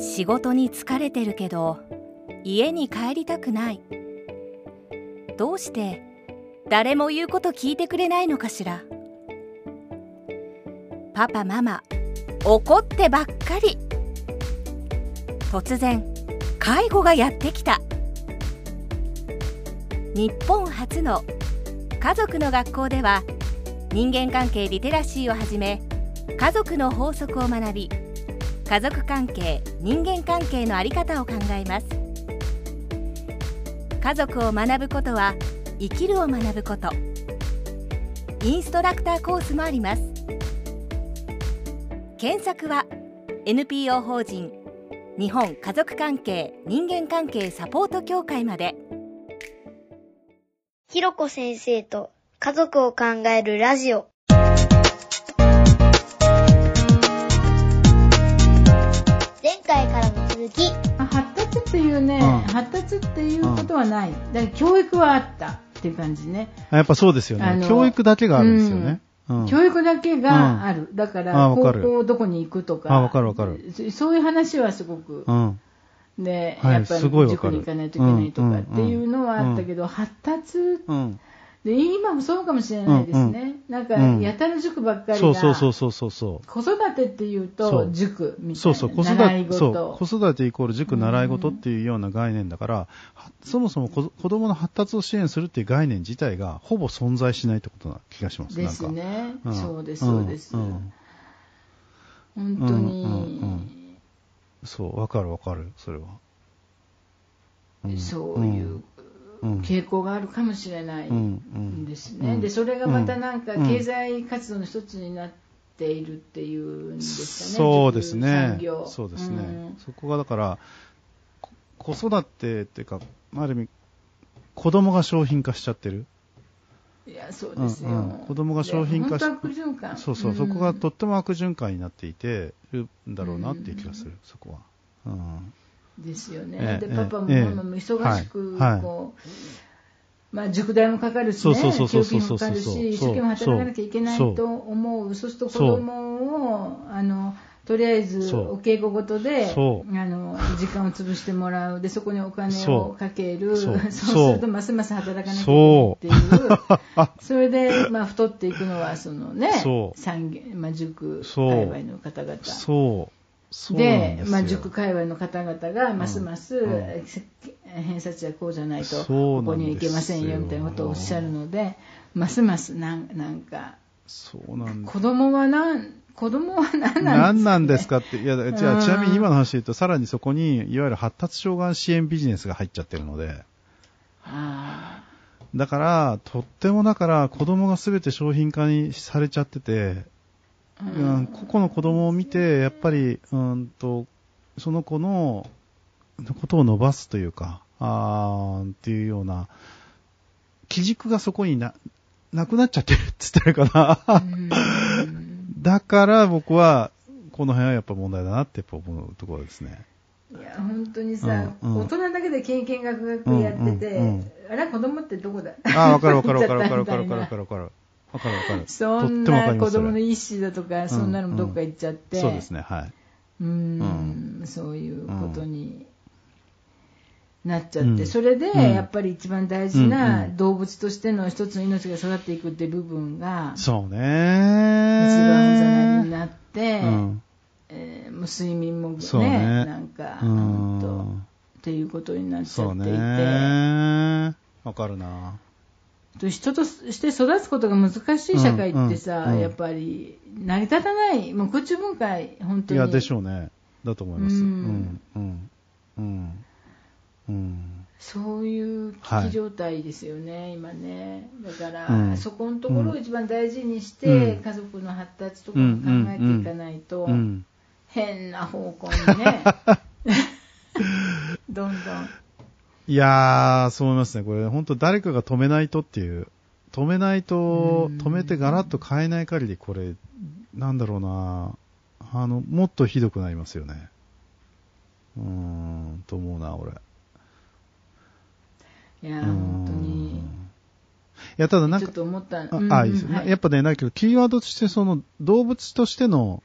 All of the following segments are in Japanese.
仕事に疲れてるけど家に帰りたくない。どうして誰も言うこと聞いてくれないのかしら。パパママ怒ってばっかり。突然介護がやってきた。日本初の家族の学校では人間関係リテラシーをはじめ家族の法則を学び家族関係人間関係の在り方を考えます。家族を学ぶことは生きるを学ぶこと。インストラクターコースもあります。検索は NPO 法人日本家族関係人間関係サポート協会まで。ひろこ先生と家族を考えるラジオ。続きあ発達っていうね、うん発達っていうことはない。だから教育はあったっていう感じね。やっぱそうですよね。教育だけがあるんですよね。うん教育だけがある。だから、高あわかる校どこに行くとか。あわかるわかるそそういう話はすごく。うん。で、はいやっぱりすごいわかる塾に行かないといけないとかっていうのはあったけど、発達うん。で、今もそうかもしれないですね。なんか、うんやたら塾ばっかりが。そうそうそうそうそうそう。子育てっていうと塾みたいな。そうそう、子育習いて、そ事う、子育てイコール塾習い事っていうような概念だから、はそもそも子子供の発達を支援するっていう概念自体がほぼ存在しないってことな気がします。ですなんか。ね。うんそうです、そうです。んん本当に、うんうんうんそう、わかるわかる、それは。んそういううん傾向があるかもしれないうんんですね。うんで、それがまたなんかうん経済活動の一つになっているっていうんですかね。そうです塾ね産業。そうですね、んそこがだから、こ子育てっていうか、ある意味、子供が商品化しちゃってる。いや、そうですよ。うんうん子供が商品化しで本当悪循環。そうそう、んそこがとっても悪循環になっていてるんだろうなっていう気がする、そこは。うんですよね。ええで、パパもええママも忙しく、こう、まあ、塾代もかかるしね、給費もかかるし、一生懸命働かなきゃいけないと思う。そうすると子供を、あの、とりあえずお稽古ごとで、あその、時間を潰してもらう。で、そこにお金をかける。そ そうするとますます働かなきゃいけないっていう。そ れで、まあ、太っていくのは、そのね産業、まあ、塾界隈の方々。そう。でまあ、塾界隈の方々がますます、うん。え偏差値はこうじゃないとここには行けませんよみたいなことをおっしゃるのでますますなんなんかそうなん子供はなん子供は何なんですか、ね、何なんですかって、いや、じゃうん。あ、ちなみに今の話で言うと、さらにそこに、いわゆる発達障害支援ビジネスが入っちゃってるので、あだから、とってもだから、子供が全て商品化にされちゃってて、ーうん、個々の子供を見て、やっぱり、うんと、その子の、ことを伸ばすというか、あーっていうような、基軸がそこにな、なくなっちゃってるって言ったらいいかな。うん。だから僕は、この辺はやっぱ問題だなってやっぱ思うところですね。いや本当にさ、うんうん。大人だけで経験学学やってて、うんうんうん。あれ子供ってどこだ？ああ、わかるわかるわかるわかるわかるわかるわかる。わかる。そんな子供の意思だとか、そんなのもどっか行っちゃって、そうですね、はい。うーんうそういうことになっちゃって、うんそれでうんやっぱり一番大事うんなうん動物としての一つの命が育っていくっていう部分が一そうね。番おざなりになって、うん。えーもう睡眠もねねなんか、うほんとん。っていうことになっちゃっていて、ね。わかるな。と人として育つことが難しい社会ってさ、うんうんやっぱり成り立たないもう空中分解本当にいや、でしょうね。だと思います。ううんん。うん。うん。うん。そういう危機状態ですよね、今ね。だから、うんそこのところを一番大事にして、うん家族の発達とかも考えていかないと、うん。変な方向にね、どんどん。いやー、そう思いますね。これ、本当誰かが止めないとっていう、止めないと、うん止めてガラッと変えない限り、これ、なんだろうな、あの、もっとひどくなりますよね。うーん、と思うな、俺。いや、うーん本当に。いや、ただなんかちょっ、と思った。あうんあ、いいです。はいやっぱね、だけど、キーワードとして、その、動物としての、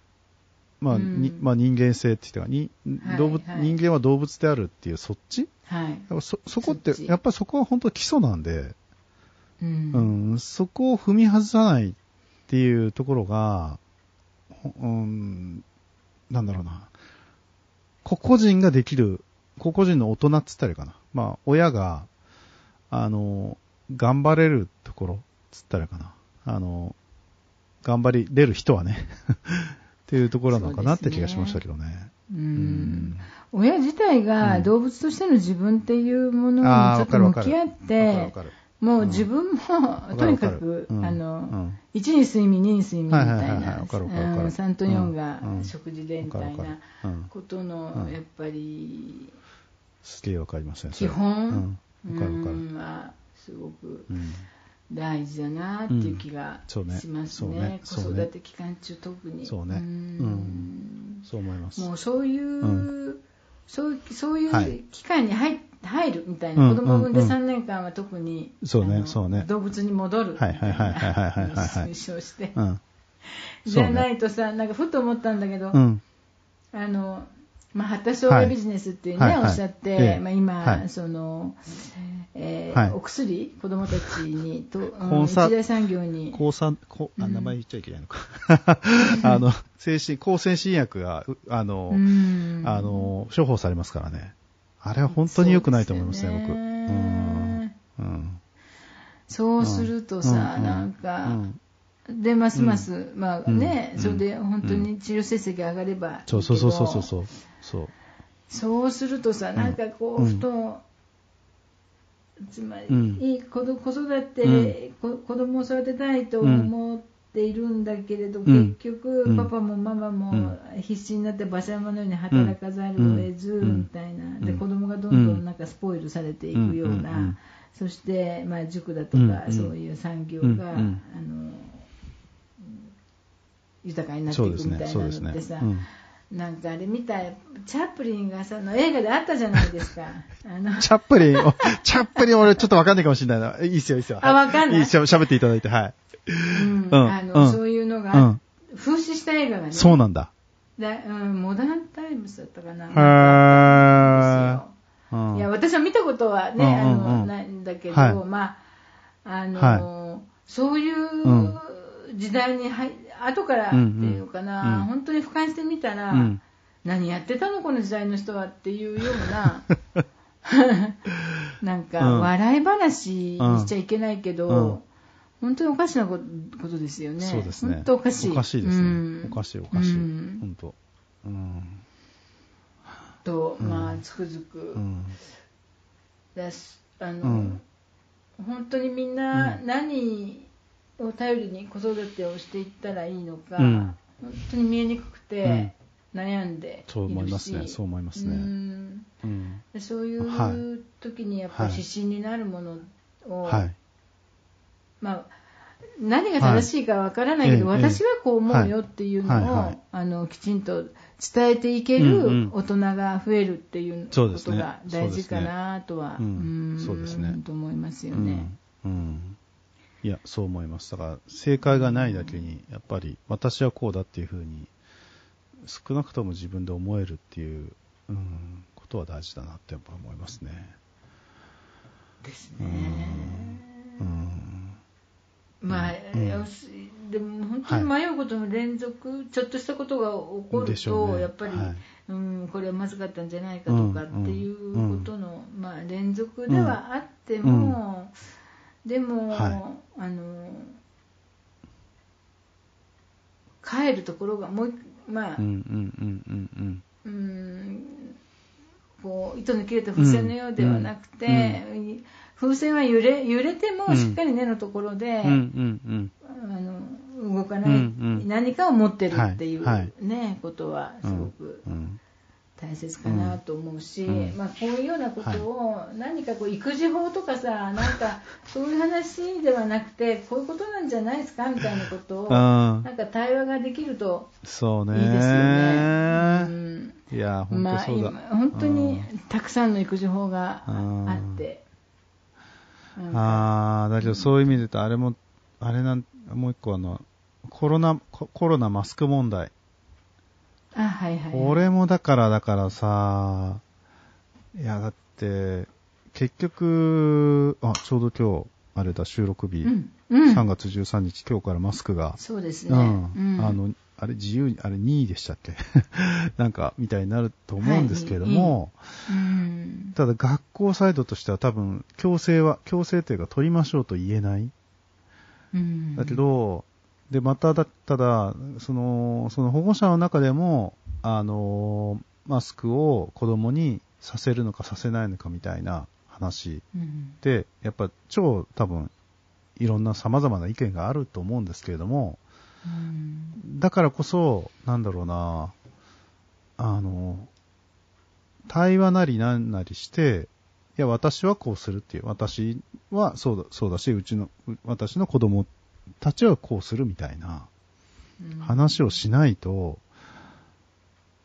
まあ、うんにまあ、人間性っていうかに、はい動物はい人間は動物であるっていうそっち？はい。そそこってやっぱりそこは本当基礎なんで、うんうん、そこを踏み外さないっていうところが、ほうん、なんだろうな。個々人ができる、個々人の大人っつったらいいかな。まあ、親が、あの、頑張れるところっつったらいいかな。あの、頑張りれる人はね。っていうところなのかなって気がしましたけどね。ううん。ん。親自体うん。が動物としての自分っていうものにちょっと向き合って、もう自分も、とにかく、うん。あの、うん。1に睡眠、2に睡眠みたいな、わかるわかるわかるうん3と4がうん。食事でみたいなことのう、ん。やっぱり、すげえわかりません。基本、はすごくうん。大事だなっていう気がしますね。ね。子育て期間中特に。そうね。ん。うん。そう思います。もうそういう、うそうそういはい。う期間に入入るみたいな、うん子供を産んでうんうん3年間は特に、そうねそうね。動物に戻る。みたいはいはいはいはいはいはいはい。な推奨して、うん。じゃないとさ、なんかふと思ったんだけど、うん。あのまあ、発達障害ビジネスっていうね、はいはい。はいおっしゃって、ええ。まあ、今、はい。そのえーはい。お薬、子供たちにと、うん一大産業に、抗酸、こあ、うん。名前言っちゃいけないのか。あの、精神、抗精神薬が、うあの、うん。あの、処方されますからね。あれは本当に良くないと思いますね、僕。そうですよね。うん。うん。そうするとさ、うん。なんか、うん。で、ますます、まあね、うん。それで本当に治療成績が上がればいいけど、そうそうそうそうそう。そう。そうするとさ、なんかこう、うん。ふと、つまり、うん。子育て、こ子供を育てたいと思っているんだけれど、うん。結局、うん。パパもママも必死になって馬車馬のように働かざるを得ず、うん。みたいな、でうん。子供がどんどんなんかスポイルされていくような、うん。うん。うん。そして、まあ、塾だとか、うん。うん。そういう産業が、うん。うん。あの豊かになっていくみたいなのってさ、。うんなんかあれ見たい、チャップリンがさ、の映画であったじゃないですか。あの。チャップリン、おチャップリン俺ちょっとわかんないかもしれない。な。いいっすよ、いいっすよ。あわかんない。いいっすよ、喋っていただいて、はい。うん。うん。あのうん。そういうのが、うん。風刺した映画がね、そうなんだ。だうん、モダンタイムスだったかな。へー。いや、私は見たことはね、あのないんだけど、はい。まあ、あの、はそういう時代に入、後からっていうかな、うんうん本当に俯瞰してみたら、うん何やってたのこの時代の人はっていうような なんかうん笑い話にしちゃいけないけど、うん本当におかしなことですよね。そうですね。本当おかしい。おかしいですうんね。おかしい、おかしい。うん本当。うん。と、うんまあ、つくづくうん。だし、あの、うん本当にみんなうん何を頼りに子育てをしていったらいいのか、うん。本当に見えにくくて悩んでいるし、そう思いますね。そう思いますね。うん。そういはう時にやっぱりはい。指針になるものを、はい。まあ、何が正しいかわからないけど、はい。ええ私はこう思うよっていうのを、はい。はい。あのきちんと伝えていけうんうん。る大人が増えるっていうことが大事かなとは、そうですね。うん。そうですね。と思いますよね。うん。うん。いや、そう思います。だから、正解がないだけに、やっぱり、私はこうだっていうふうに、少なくとも自分で思えるっていう、うん、ことは大事だなってやっぱ思いますね。ですうんね。うん。まあ、うんでも本当に迷うことの連続、ちょっとしたことが起こると、ねやっぱり、はいうん、これはまずかったんじゃないかとかっていうことの、まあ、連続ではあっても、でも、はあの帰るところがもう一まあ、うんうんうんうんうんこう糸の切れた風船のようではなくて、風船は揺れ揺れてもうんしっかり根のところで、うん。うんうんあの動かない、うんうん何かを持ってるっていう、はいはいねことはすうん。ごくうん。大切かなと思うし、うんまあ、こういうようなことを何かこう育児法とかさなんかそういう話ではなくてこういうことなんじゃないですかみたいなことをうんなんか対話ができるとそうね。いいですよね。うんいや、本まあ、当そうだ。今本当にたくさんの育児法がうんあって。ああ、だけどそういう意味で言うと、あれも、あれなん、もう一個あの、コロナ、ココロナマスク問題。はいはい。これもだから、だからさ、いや、だって、結局、あ、ちょうど今日、あれだ、収録日、うん。うん。3月13日、今日からマスクが、そうですね。うん、うんあの、あれ自由に、あれ2位でしたっけ？なんか、みたいになると思うんですけれども、うん。ただ学校サイドとしては多分、強制は、強制というか取りましょうと言えない。うん。だけど、で、まただ、ただ、その、その保護者の中でも、あの、マスクを子供にさせるのかさせないのかみたいな話うん、で、やっぱ超多分、いろんな様々な意見があると思うんですけれども、うん。だからこそ、なんだろうな、あの、対話なりなんなりして、いや、私はこうするっていう、私はそうだ、そうだし、うちの、う私の子供たちはこうするみたいな話をしないと、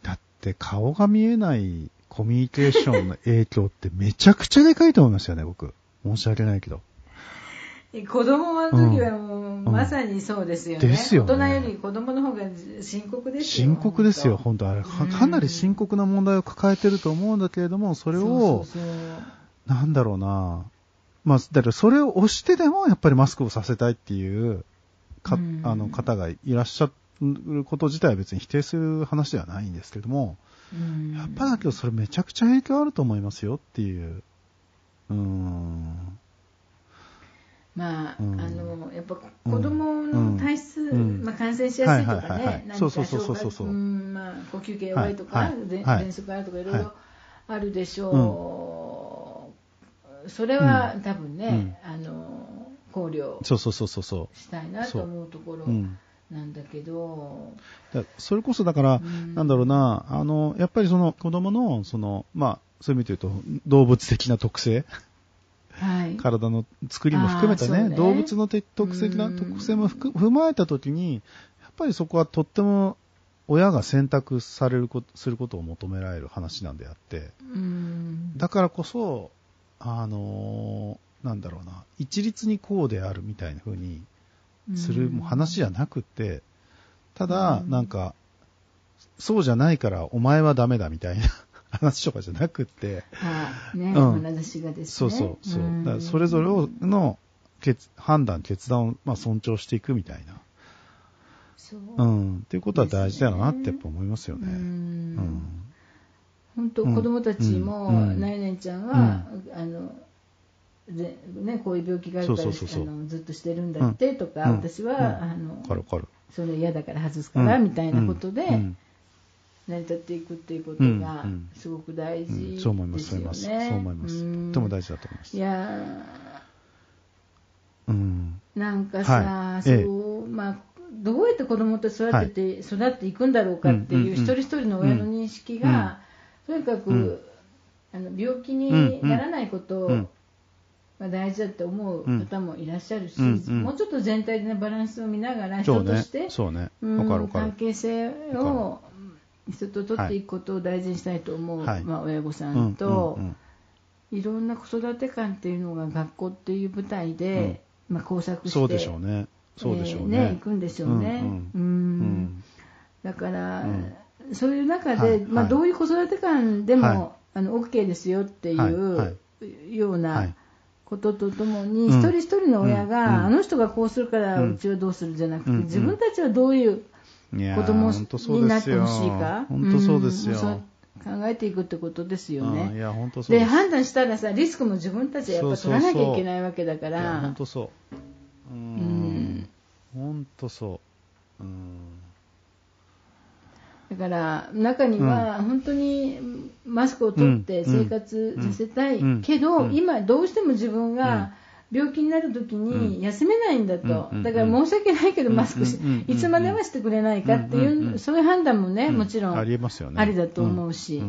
だって顔が見えないコミュニケーションの影響ってめちゃくちゃでかいと思いますよね、僕。申し訳ないけど。子供の時はもう、まさにそうですよね。ですよね大人より子供の方が深刻ですよ深刻ですよ、本本当あれ。かなり深刻な問題を抱えてると思うんだけれども、それを、そうそうそうなんだろうな。まあ、だからそれを押してでもやっぱりマスクをさせたいっていうか、うん。あの方がいらっしゃること自体は別に否定する話ではないんですけども、うん。やっぱだけどそれめちゃくちゃ影響あると思いますよっていう。うーん。まあ、うん。あの、やっぱ子供の体質、うん。まあ感染しやすいとかはいはいはいはい。ね、そうそうそうそうそう消化んまあ、呼吸系弱いとか、はいはい喘あるとかいろいはい。ろあるでしょう。それは多分ね、あの、考慮そうそうそうそうそしたいなと思うところ。なんだけど、だそれこそだから、うん。なんだろうな、あの、やっぱりその子供の、その、まあ、そういう意味で言うと、動物的な特性、はい。体の作りも含めたね、ね。動物の的特性なうん。特性も含踏まえたときに、やっぱりそこはとっても親が選択されること、することを求められる話なんであって、うん。だからこそ、あのーなんだろうな、一律にこうであるみたいな風にする話じゃなくって、ただ、うんなんか、そうじゃないからお前はダメだみたいな 話とかじゃなくって、はい。ね、うん眼差しがですね。そうそうそう。んだからそれぞれをの決判断、決断をまあ尊重していくみたいな。そううん。っていうことは大事だよなってやっぱ思いますよね。ううんん。本当子供たちも、うん。うん。なえねんちゃんは、あのでね、こういう病気があるからそうそうそうそう。あのずっとしてるんだってとか、うん。私は、うん。あのわかるわかる。それ嫌だから外すから、みたいなことで、うん。成り立っていくっていうことうん。がうん。すごく大事うん。ですよね。そう思います、そう思います。そう思います。うん。とても大事だと思います。い。やうん。ーなんかさ、はい。そう、まあ、どうやって子供と育てて、育っていくんだろうかっていう、うんうんうん。一人一人の親の認識が、とにかく、うんあの病気にならないことうんが大事だって思う方もいらっしゃるし、うんうんもうちょっと全体的なバランスを見ながら人として、。そうね。うんわかるわかる。関係性を人と取っていくことを大事にしたいと思う、はいまあ、親御さうんんと、うんうんいろんな子育て観っていうのが学校っていう舞台で、まあ、工作してそうでしょうね。そうでしょうえーね。行くんでしょうね。うんうんうんだから、うんそういう中で、はいまあ、はいどういう子育て観でも、はい。あの OK ですよっていはう、ようはない。こととともに、うん。一人一人の親が、うん。あの人がこうするからうちはどうするじゃなくて、うん。自分たちはどういう子供になってほしいか、本当そうですよ。う考えていくってことですよね。や、本当そうです。で判断したらさリスクも自分たちでやっぱ取らなきゃいけないわけだから。本当そう。本当そう。うん。だから中には本当にマスクを取って生活させたいうん。けど、うん。今どうしても自分が病気になる時に休めないんだと、うん。だから申し訳ないけどマスクいつまではしてくれないかっていう、そういう判断もね、うん。もちろんありえますよね。ありだと思うし。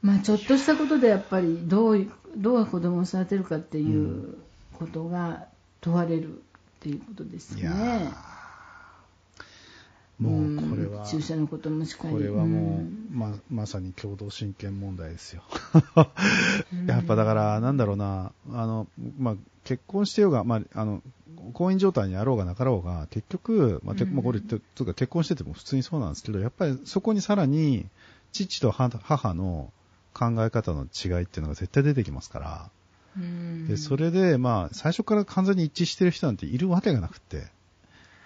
まあ、ちょっとしたことでやっぱりどういどう子供を育てるかっていうことが問われるっていうことですね。もうこれは、ん注射のこともしかり。これはもう、ん。ままさに共同親権問題ですよ。やっぱだから、なんだろうな、あの、まあ、結婚してようが、まあ、あの、婚姻状態にあろうがなかろうが、結局、まあ、まあこれって、つうか結婚してても普通にそうなんですけど、やっぱりそこにさらに、父と母母の考え方の違いっていうのが絶対出てきますから、うん。でそれで、まあ、最初から完全に一致してる人なんているわけがなくて、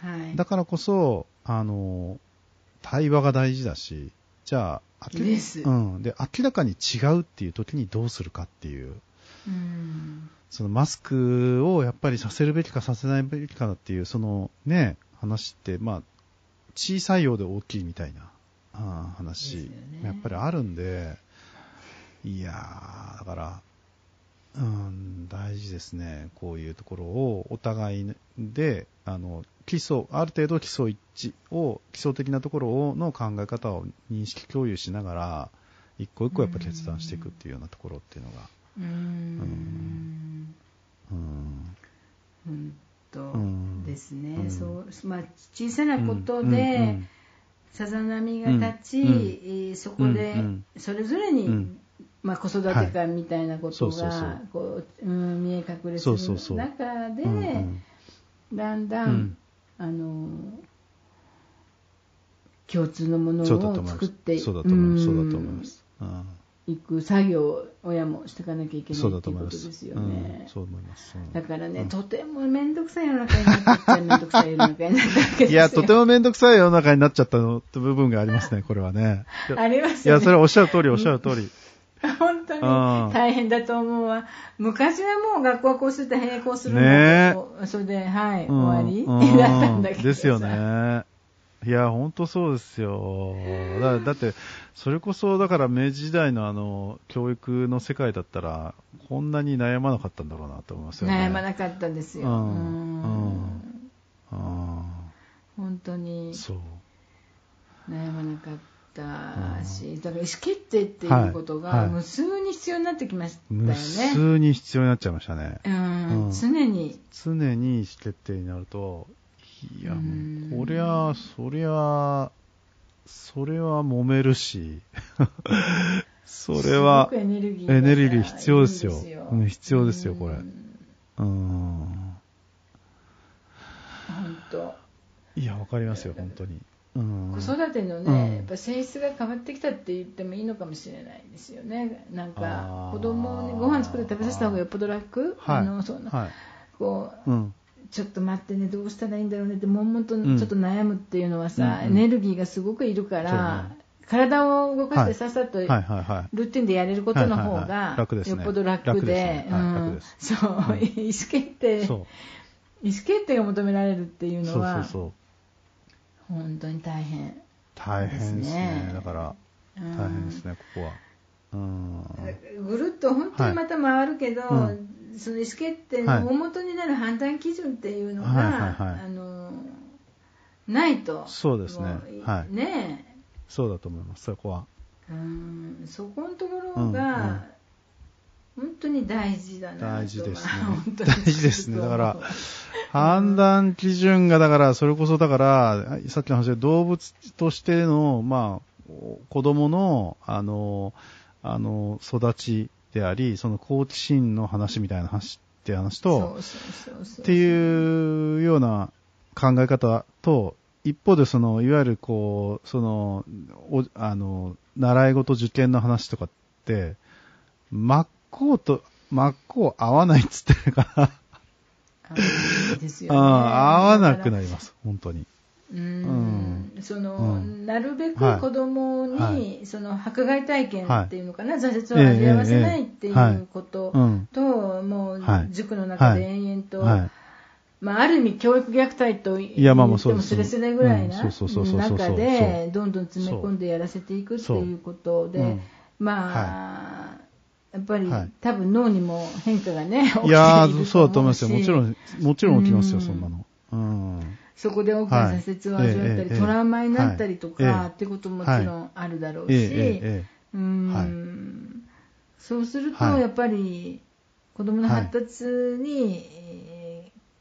はい。だからこそ、あの、対話が大事だし、じゃあ、明です。うん。で、明らかに違うっていう時にどうするかっていう、うん。そのマスクをやっぱりさせるべきかさせないべきかっていう、そのね、話って、まあ、小さいようで大きいみたいな、あー話、ね。やっぱりあるんで、いやー、だから、うん、大事ですね。こういうところをお互いで、あの、基礎、ある程度基礎一致を、基礎的なところをの考え方を認識共有しながら、一個一個やっぱ決断していくっていうようなところっていうのが、うん。うん、本当うんですね、うん。そうまあ、小さなことうん。でさざ波が立ち、そこでうん。それぞれに、うんまあ、子育て観みたいなことが見え隠れすそうそうそうる中で、うんうんだんだん、うんあの共通のものを作ってそうだと思います。そうだとうん思います。うんいく作業を親もしていかなきゃいけないと思います。ことですよね。うんそう思います。うんだからね、うんとても面倒くさい世の中になっちゃった、面倒くさい世の中になったわけですよ。いや、とてもめんどくさい世の中になっちゃったのって部分がありますね、これはね。い やありますいや、よね。それはおっしゃる通り、おっしゃる通り。本当にうん大変だと思うわ。昔はもう学校はこうすると並行するのねがそれで、はい、うん終わり、うんだったんだけどさ。ですよね。いや、ほんとそうですよ。だだって、それこそ、だから明治時代のあの、教育の世界だったら、こんなに悩まなかったんだろうなと思いますよね。悩まなかったんですよ。うんうんあ本当にそう。悩まなかったし、だから意思決定っていうことが無数に必要になってきましたよ無ね。数に必要になっちゃいましたね。うんうん常に。常に意思決定になると、いや、うんもうこりゃ、そりゃ、それは揉めるし、それはエネルギー必要ですよ必要ですよこれうんうん。本当。いや、わかりますよ、本当に。うん。子育てのうん。ね、やっぱ性質が変わってきたって言ってもいいのかもしれないですよね。なんあかー。子供にご飯作って食べさせた方がよっぽど楽。はい。あのそのはい。こううん。ちょっと待ってねどうしたらいいんだろうねって悶々とうん。ちょっと悩むっていうのはさ、うん。うん。エネルギーがすごくいるから、そうね。体を動かしてさっさと。ルーティンでやれることの方がよっぽど楽楽でそう、意思決定。そう。意思決定が求められるっていうそうのはそうそう。本当に大変。大変ですね。だから、うん。大変ですね、ここは。うん。ぐるっと本当にまた回るけど、はいその意思決定の大元になる判断基準っていうのが、はいはいはい。あのないと。そうですね。はい。ねそうだと思います、そこは。うん。そこのところうんが、本当に大事だなと。大事ですね。大事ですね。だから判断基準が、だから、それこそだから、さっきの話で動物としての、まあ、子供の、あの、あの、育ちであり、その好奇心の話みたいな話って話と、っていうような考え方と、一方でその、いわゆるこう、その、おあの、習い事受験の話とかって、真っ向と、真っ向合わないっつってるから、ですよあね。あ合わなくなります、本当に。うん。その、うん。なるべくはい。子供に、はい。その迫害体験っていうのかな、挫折ええを味わわせないっていうことうん。と、もうはい。塾の中で延々と、はい。まあ、ある意味教育虐待と言ってもす。れすれぐらいな中でどんどん詰め込んでやらせていくっていうことで、う。んまあ、やっぱり、はい。多分脳にも変化がね起きていや そうだと思いますよ。もちろん、もちろん起きますよ、うん。そんなの。うん。そこで大きな挫折を味わったり、トラウマになったりとか、はい。ってことももちろんあるだろうし、うーん。はい。そうすると、はい。やっぱり子供の発達に、えー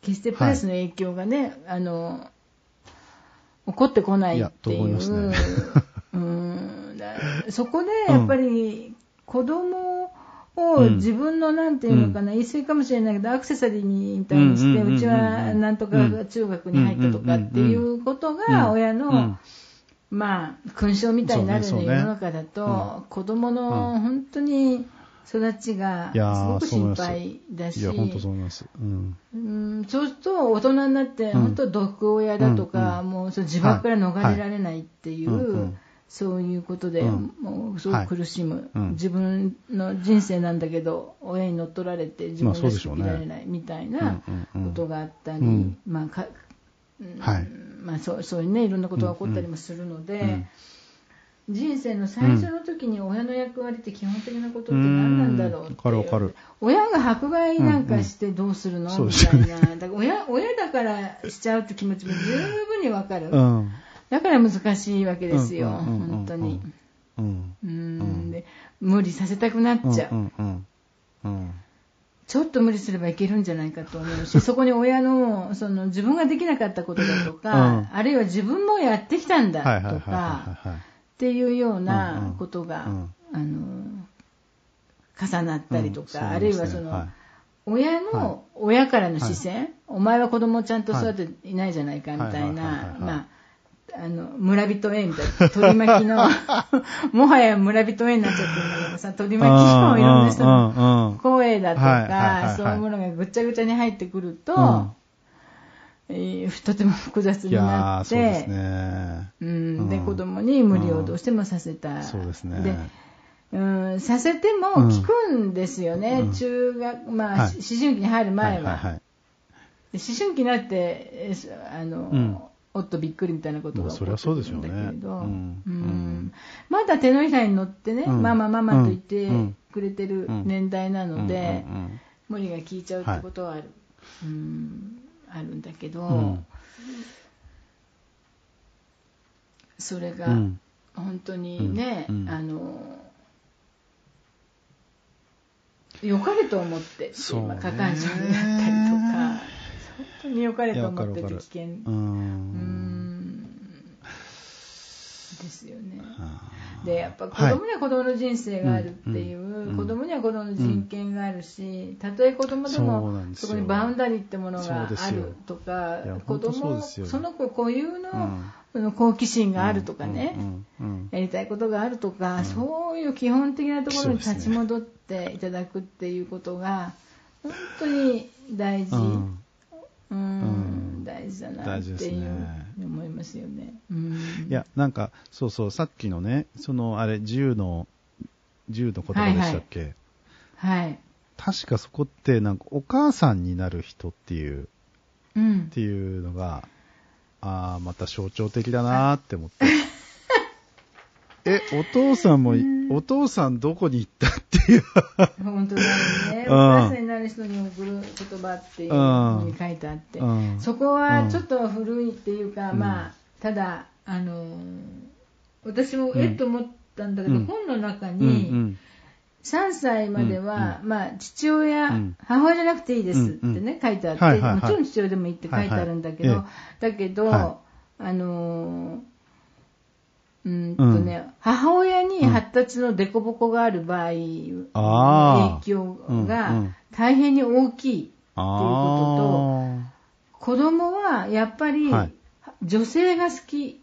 決してプラスの影響がね、あの起こってこないっていう。うーん。だそこでやっぱり子供を自分のなんていうのかな、言い過ぎかもしれないけど、アクセサリーみたいにして、うちはなんとか中学に入ったとかっていうことが、親の、まあ、勲章みたいになるような世の中だと、子供の本当に、育ちがすごく心配だし、いや、本当そう思います。うん。うん、そうすると、大人になって、本当、毒親だとか、もう、そ自爆から逃れられないっていう、そういうことで、もう、すごく苦しむ、自分の人生なんだけど、親に乗っ取られて、自分が生きられないみたいなことがあったり、まあ、い。まあ、そうそういうね、いろんなことが起こったりもするので、人生の最初の時に親の役割って基本的なことって何なんだろうって、親が迫害なんかしてどうするの、みたいな、だから親親だからしちゃうって気持ちも十分にわかる、うん、だから難しいわけですよ、本当に、うん。で無理させたくなっちゃう、ちょっと無理すればいけるんじゃないかと思うし、そこに親のその自分ができなかったことだとか、あるいは自分もやってきたんだとか、っていうようなことが、あの重なったりとか、あるいはその、はい、親の、親からの視線、はい、お前は子供をちゃんと育てていないじゃないかみたいな、まあ、あの、村人 A みたいな、取り巻きの、もはや村人 A になっちゃってるんだけどさ、取り巻きのいろんな人の声だとか、そういうものがぐちゃぐちゃに入ってくると、えー、とても複雑になって、で、ね。うん、で子供に無理をどうしてもさせた。そうですね。でうん、させても効くんですよね、うん、中学、まあ、はい、思春期に入る前は。はいはいはい、思春期になって、あの、うん、おっとびっくりみたいなことが起こってるんだけれど、まだ手のひらに乗ってね、ママママと言ってくれてる年代なので、無理が効いちゃうってことはある。はいうん。あるんだけど、うん、それが本当にね、うん、あの良かれと思って今過干渉になったりとか。本当に良かれと思ってて危険。うん。ですよね。でやっぱ子供には子供の人生があるっていう、はい、子供には子供の人権があるし、たとえ子供でもそこにバウンダリーってものがあるとか子供その子固有の、その好奇心があるとかね、やりたいことがあるとか、そういう基本的なところに立ち戻っていただくっていうことが本当に大事。うん、大事だなっていう、ね、思いますよね。うん、いや、なんか、そうそう、さっきのね、その、あれ、自由の、自由の言葉でしたっけ、はい、はい、確かそこって、なんか、お母さんになる人っていう、うん、っていうのが、ああ、また象徴的だなって思って。え、お父さんも、お父さんどこに行ったっていう。本当だよね。お母さんになる人に送る言葉っていうふうに書いてあって、そこはちょっと古いっていうか、まあ、ただ、あの私もえっと思ったんだけど、本の中に、3歳までは、まあ、父親、母親じゃなくていいですってね、書いてあって、もちろん父親でもいいって書いてあるんだけど、だけど、あのうんとね、うん、母親に発達の凸凹がある場合、の影響が大変に大きいっていうことと、子供はやっぱり女性が好き、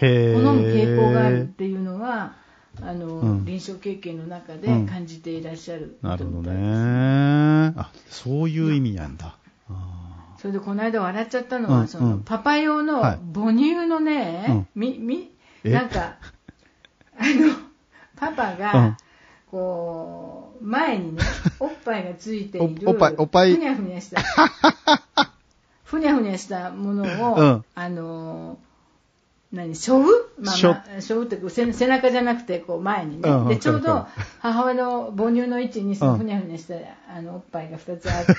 好む傾向があるっていうのは、あの、うん、臨床経験の中で感じていらっしゃる、うん、なるほどね。あ、そういう意味なんだ。それでこの間笑っちゃったのは、うん、その、パパ用の母乳のね、み、み、なんか、あの、パパが、こう、前にね、おっぱいがついている、おっぱい、おっぱい。ふにゃふにゃした、ふにゃふにゃしたものを、うん、あの、何、しょう？まあ、まあ、しょうって背背中じゃなくて、こう前にね。うん、で、ちょうど母親の母乳の位置にそのふにゃふにゃした、あの、おっぱいが2つあって、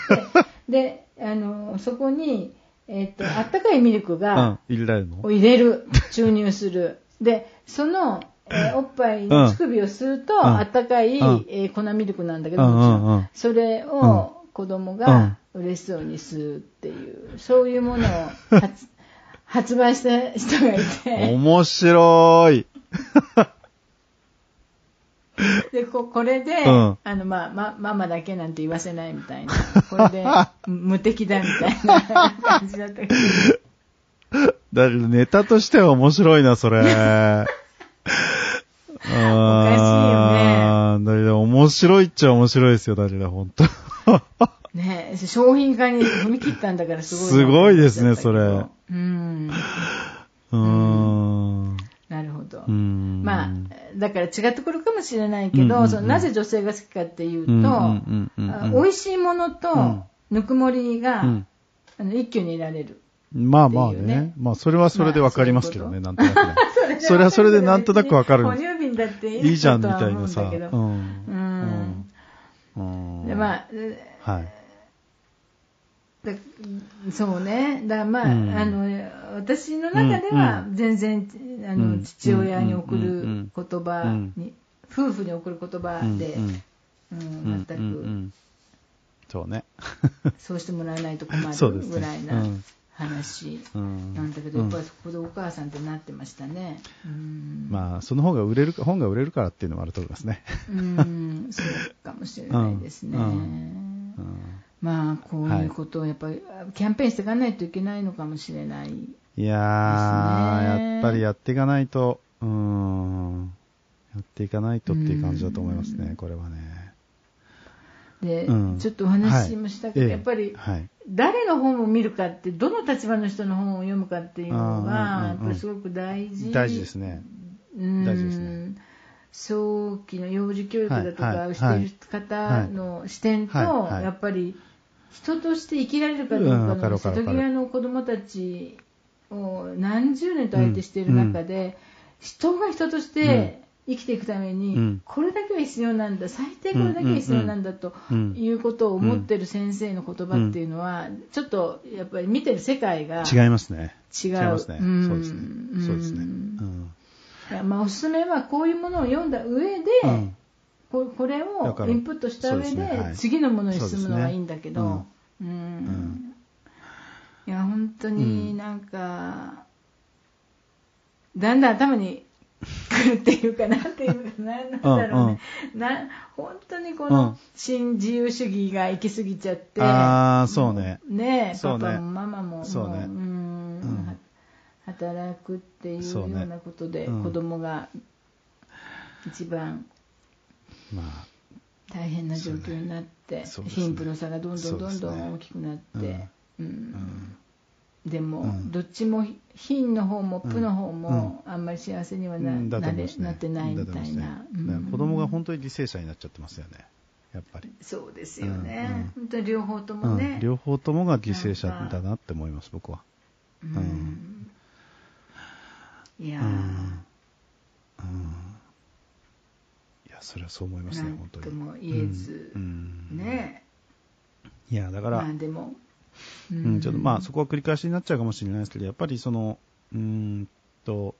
で、あの、そこに、えっ、ー、と、あったかいミルクが、入れられるの入れる。注入する。で、その、えー、おっぱいの乳首を吸うと、うん、あったかい、うん、えー、粉ミルクなんだけど、もちろん。それを子供が嬉しそうに吸うっていう、そういうものを発 発売した人がいて。面白い。でここれで、うん、あのまあま、ママだけなんて言わせないみたいな。これで 無敵だみたいな感じだったけどだけどネタとしては面白いなそれ。おかしいよねだけど面白いっちゃ面白いですよだけど本当 ね商品化に踏み切ったんだからすごいすごいですねそれ。うん。うん。なるほど。まあ、だから違ってくるかもしれないけど、なぜ女性が好きかっていうと、美味しいものとぬくもりが、うん、あの一挙にいられる、ね。まあまあね。まあそれはそれでわかりますけどね、まあ、なんとなく、ね。それはそれでなんとなくわかる。哺乳瓶だっていいじゃんみたいなさ。うん。うん。で、まあ、はい。そうね。だまあ、うん、あの、私の中では全然、うん、あの、父親に送る言葉に、夫婦に送る言葉で、うん、全く、そうね。そうしてもらわないと困るぐらいな 話なんだけど、やっぱりそこでお母さんってなってましたね。まあ、その方が売れる、本が売れるからっていうのもあると思いますね。うん、そうかもしれないですね。まあ、こういうことをやっぱり、キャンペーンしていかないといけないのかもしれない、ね、いやー、やっぱりやっていかないと、うん、やっていかないとっていう感じだと思いますね、これはね。で、うん、ちょっとお話もしたけど、はい、やっぱり、はい、誰の本を見るかって、どの立場の人の本を読むかっていうのが、やっぱりすごく大事。大事ですね。大事ですね。早期の幼児教育だとかをしている方の視点と、やっぱり人として生きられるかどうかの瀬戸際の子供たちを何十年と相手している中で、人が人として生きていくために、これだけは必要なんだ、最低これだけは必要なんだということを思ってる先生の言葉っていうのは、ちょっとやっぱり見てる世界が違いますね。違う。違いますね。そうですね。そうですね。いやまあ、おすすめはこういうものを読んだ上で、ここれをインプットした上で、次のものに進むのはいいんだけど、う、ね、ん、うん、いや本当になんか、うん、だんだん頭に来るっていうかなんていうかなんだろうね、な本当にこの新自由主義が行き過ぎちゃって、ああそうね。ねパパもママもそうね、うん。働くっていうようなことで、子供が一番まあ、大変な状況になって、ね、貧富の差がどんどんどんどん大きくなって、うんでも、うん、どっちも貧の方もプの方もあんまり幸せにはな,、なれなってないみたいな、子供が本当に犠牲者になっちゃってますよね。やっぱり。そうですよね、本当に両方ともね、両方ともが犠牲者だなって思います僕は、うん。いや。うん。それはそう思いますね、本当に。とも言えず、うん。うん、ね。いや、だから、まあでも、うん、ちょっとまあそこは繰り返しになっちゃうかもしれないですけど、やっぱりその、うんと、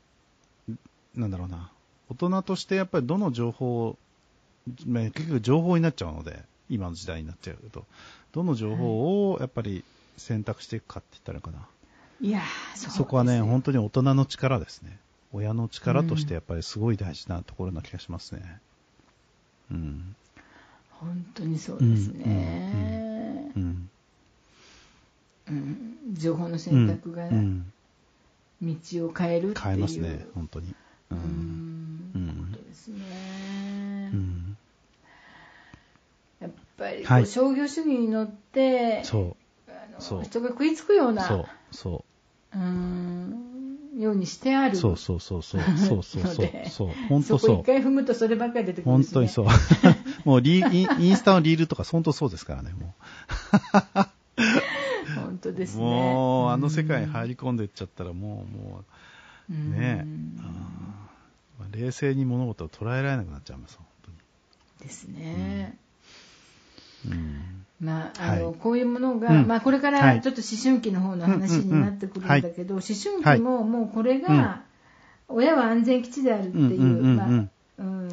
なんだろうな、大人としてやっぱりどの情報を、まあ、結局情報になっちゃうので、今の時代になっちゃうと、どの情報をやっぱり選択していくかって言ったらかな。いやそそこはね、本当に大人の力ですね。親の力としてやっぱりすごい大事なところな気がしますね。うん、本当にそうですね、うん、うん、情報の選択が道を変えるっていう、変えますね本当にうん、ことですね、やっぱり、はい、商業主義に乗ってそうあの人が食いつくようなそうそううんようにしてある。そうそうそうそう。そうそう そう。そう。本当そう。一回踏むとそればっかり出てくる、ね、本当に そう。もうリインスタのリールとか本当そうですからね、もう。本当ですね。もう、あの世界に入り込んでいっちゃったらもう、もう、ね。え、冷静に物事を捉えられなくなっちゃいます、本当に。ですね。うん、うん。まあ、あの、はい、こういうものが、うん、まあ、これからちょっと思春期の方の話になってくるんだけど、思春期ももうこれが、親は安全基地であるっていう、まあ、うん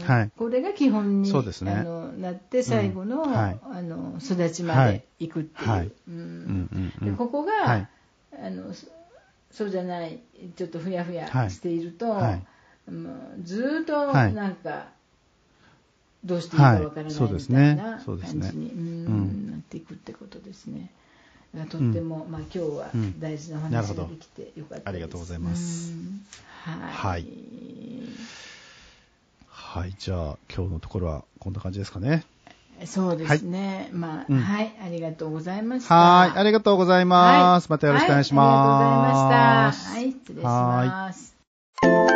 はい、これが基本に、ね、あのなって最後のうんはい、あの育ちまで行くっていう、うん。でここが、はい、あのそうじゃないちょっとふやふやしていると、はい、ずっとなんか、どうしていいかわからないみたいな感じに、うん、なっていくってことですね。とっても、うん、まあ今日は大事な話ができてよかったです。ありがとうございます。はい。はい。はい、じゃあ今日のところはこんな感じですかね。そうですね。はい、まあ、うん、はい、ありがとうございました。はい、ありがとうございます。はい、またよろしくお願いします。はい、ありがとうございました。はい、失礼します。